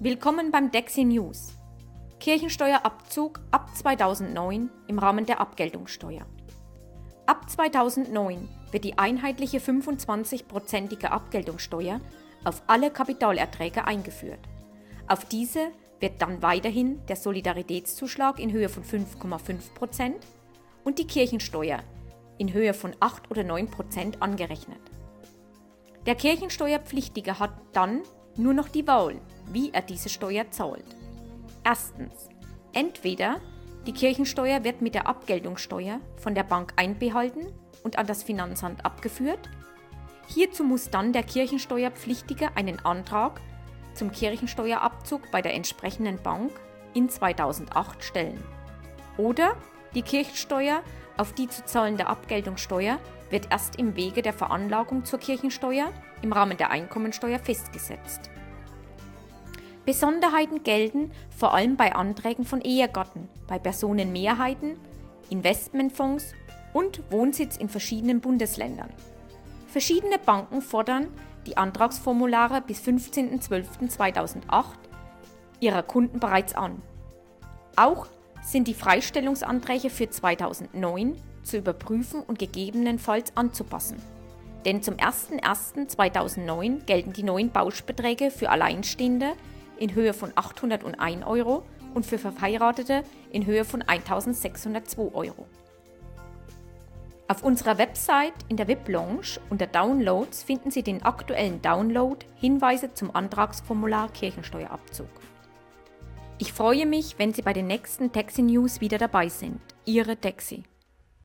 Willkommen beim Dexi News. Kirchensteuerabzug ab 2009 im Rahmen der Abgeltungssteuer. Ab 2009 wird die einheitliche 25-prozentige Abgeltungssteuer auf alle Kapitalerträge eingeführt. Auf diese wird dann weiterhin der Solidaritätszuschlag in Höhe von 5,5% und die Kirchensteuer in Höhe von 8 oder 9% angerechnet. Der Kirchensteuerpflichtige hat dann nur noch die Wahl, wie er diese Steuer zahlt. Erstens. Entweder die Kirchensteuer wird mit der Abgeltungssteuer von der Bank einbehalten und an das Finanzamt abgeführt. Hierzu muss dann der Kirchensteuerpflichtige einen Antrag zum Kirchensteuerabzug bei der entsprechenden Bank in 2008 stellen. Oder die Kirchensteuer auf die zu zahlende Abgeltungssteuer wird erst im Wege der Veranlagung zur Kirchensteuer im Rahmen der Einkommensteuer festgesetzt. Besonderheiten gelten vor allem bei Anträgen von Ehegatten, bei Personenmehrheiten, Investmentfonds und Wohnsitz in verschiedenen Bundesländern. Verschiedene Banken fordern die Antragsformulare bis 15.12.2008 ihrer Kunden bereits an. Auch sind die Freistellungsanträge für 2009 zu überprüfen und gegebenenfalls anzupassen. Denn zum 01.01.2009 gelten die neuen Bauschbeträge für Alleinstehende in Höhe von 801 Euro und für Verheiratete in Höhe von 1602 Euro. Auf unserer Website in der VIP-Lounge unter Downloads finden Sie den aktuellen Download Hinweise zum Antragsformular Kirchensteuerabzug. Ich freue mich, wenn Sie bei den nächsten Taxi News wieder dabei sind. Ihre Taxi.